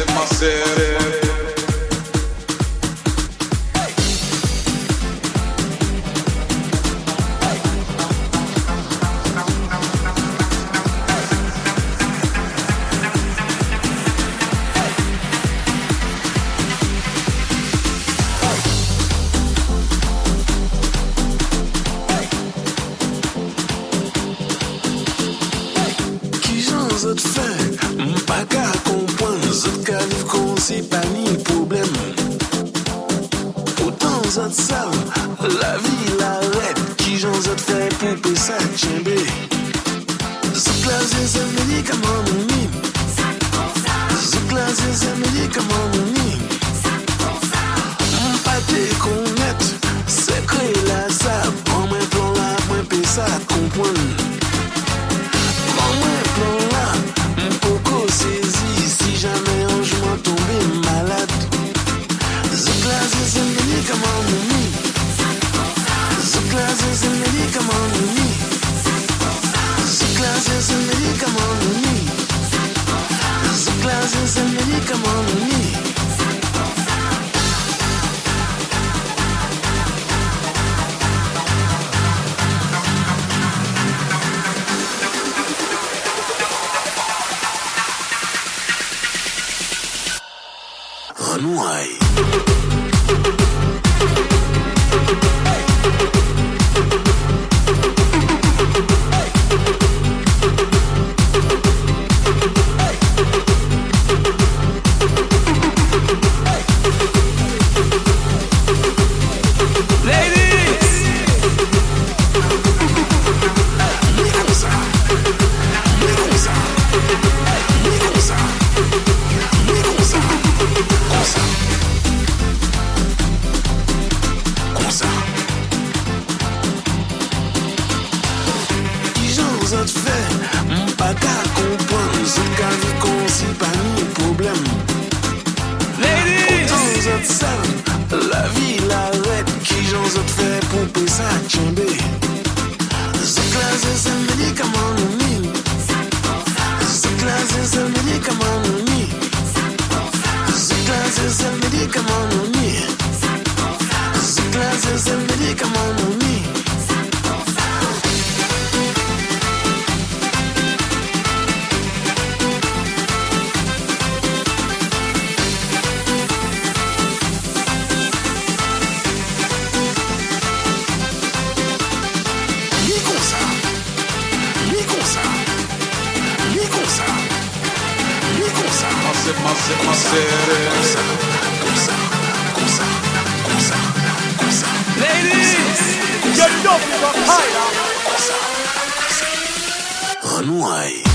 in my. C'est pas ni problème. Autant ça de ça, la vie l'arrête. Qui j'en ai fait pour que ça tienne. Runway. tout fè pou pe sa your up. Unwind.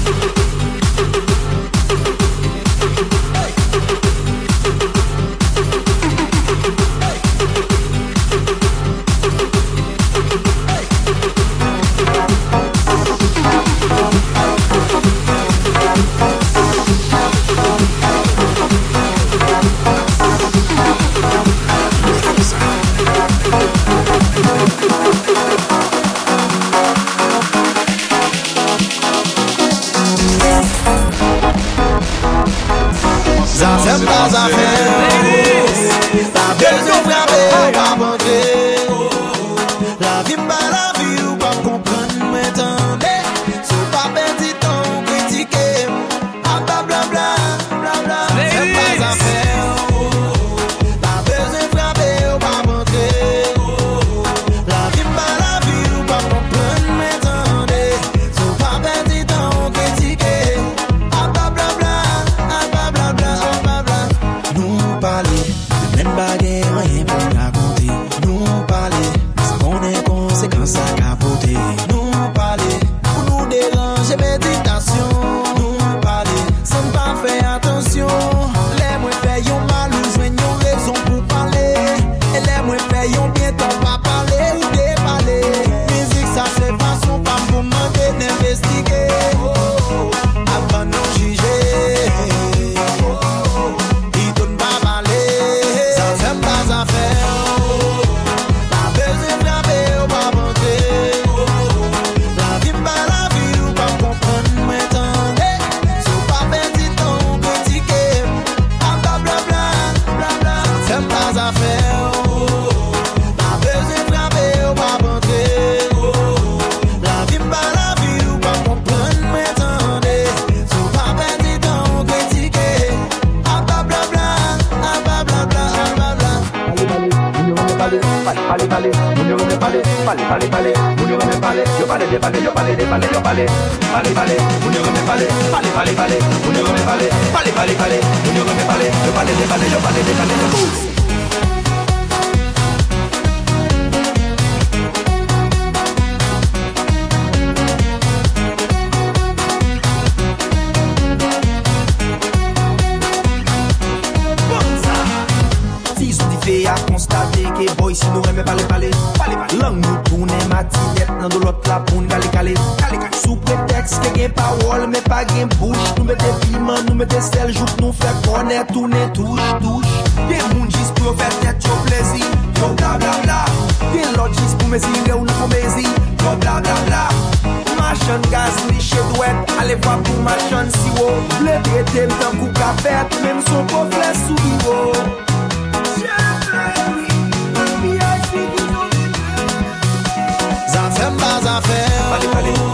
pale, pale, muño que me pale, pale, pale, pale, muño que me pale, yo pale, de pale, yo pale, de pale, yo pale, pale, pale, muño que me pale, pale, pale, pale, muño que me pale, pale, pale, pale, muño que me pale, yo pale, de pale, yo pale, de pale, yo pale. gen bouch Nou mette piman, nou mette sel jout Nou fè konè, toune, touche, touche Gen moun jis pou yo fè tèt yo plezi. Yo bla bla bla. Gen lot jis pou mezi, le ou nou pou mezi. Yo bla bla bla. Machan gaz li chedwet Ale vwa pou machan siwo. Le bete mtan kou kapet Mem son pou fè soubiwo Zafem ba zafem Pali pali.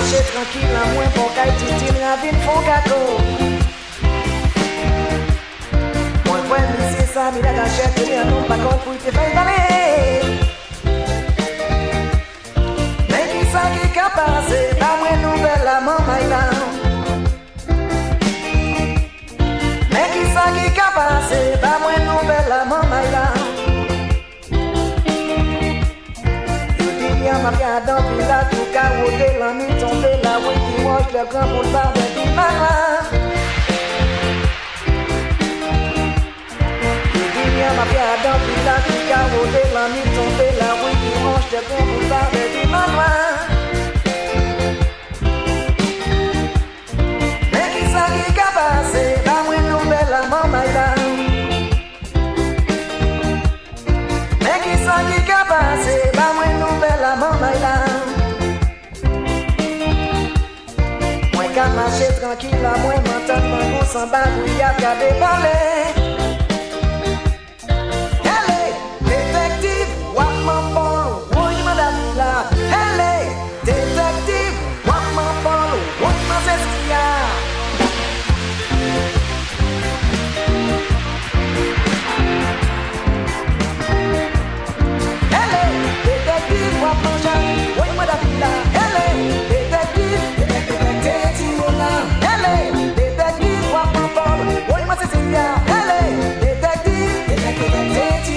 Marche tranquil nan mwen pou kaj titil ravin fon kako Mwen kwen misi sa mi la gachet Te an nou bakon pou te fay vale Men ki sa ki ka pase La mwen nouvel la man may lan Men ki sa ki ka pase La mwen nouvel la man may lan Yo di yaman ki adan pilat le grand boulevard de Bimarin. sans bagouille à garder parler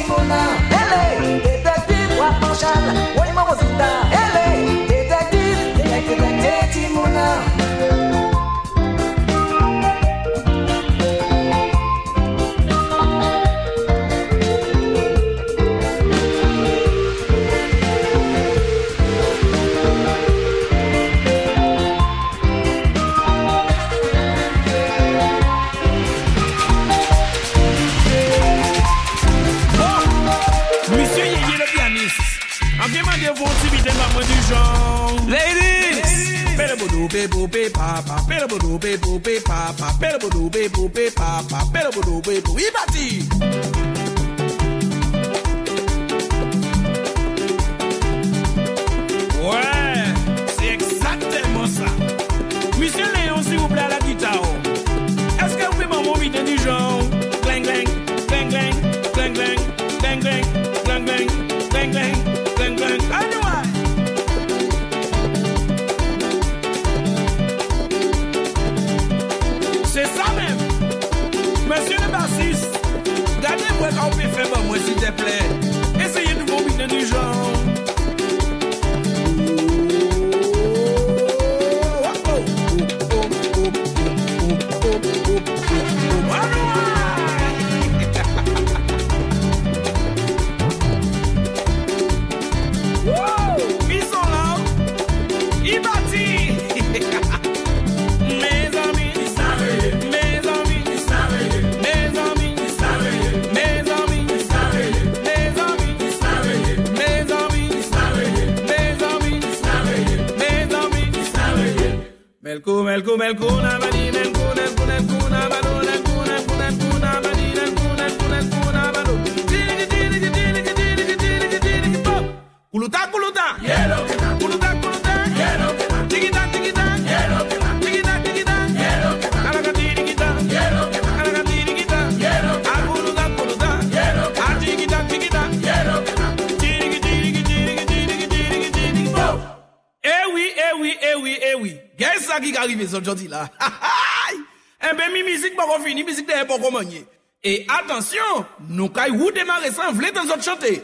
anymore now. papa, pero bodobe bobe papa, pero bodobe bobe papa, pero bodobe bobe pati. work on Eh oui, eh oui, eh oui, eh oui. Qu'est-ce qui arrive aujourd'hui là? Eh ben, mi musique pas fini, musique de pas Et attention, nous caillou démarrer sans vouloir dans autre chanter.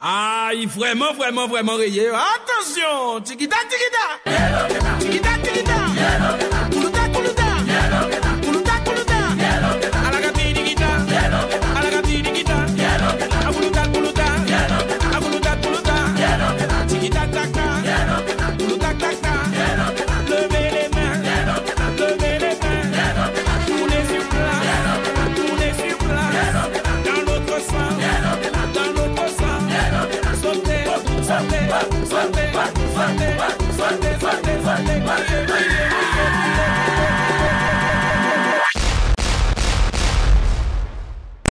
Ah, il vraiment, vraiment, vraiment rayé. Attention, tikita, tikita. Tikita, tikita.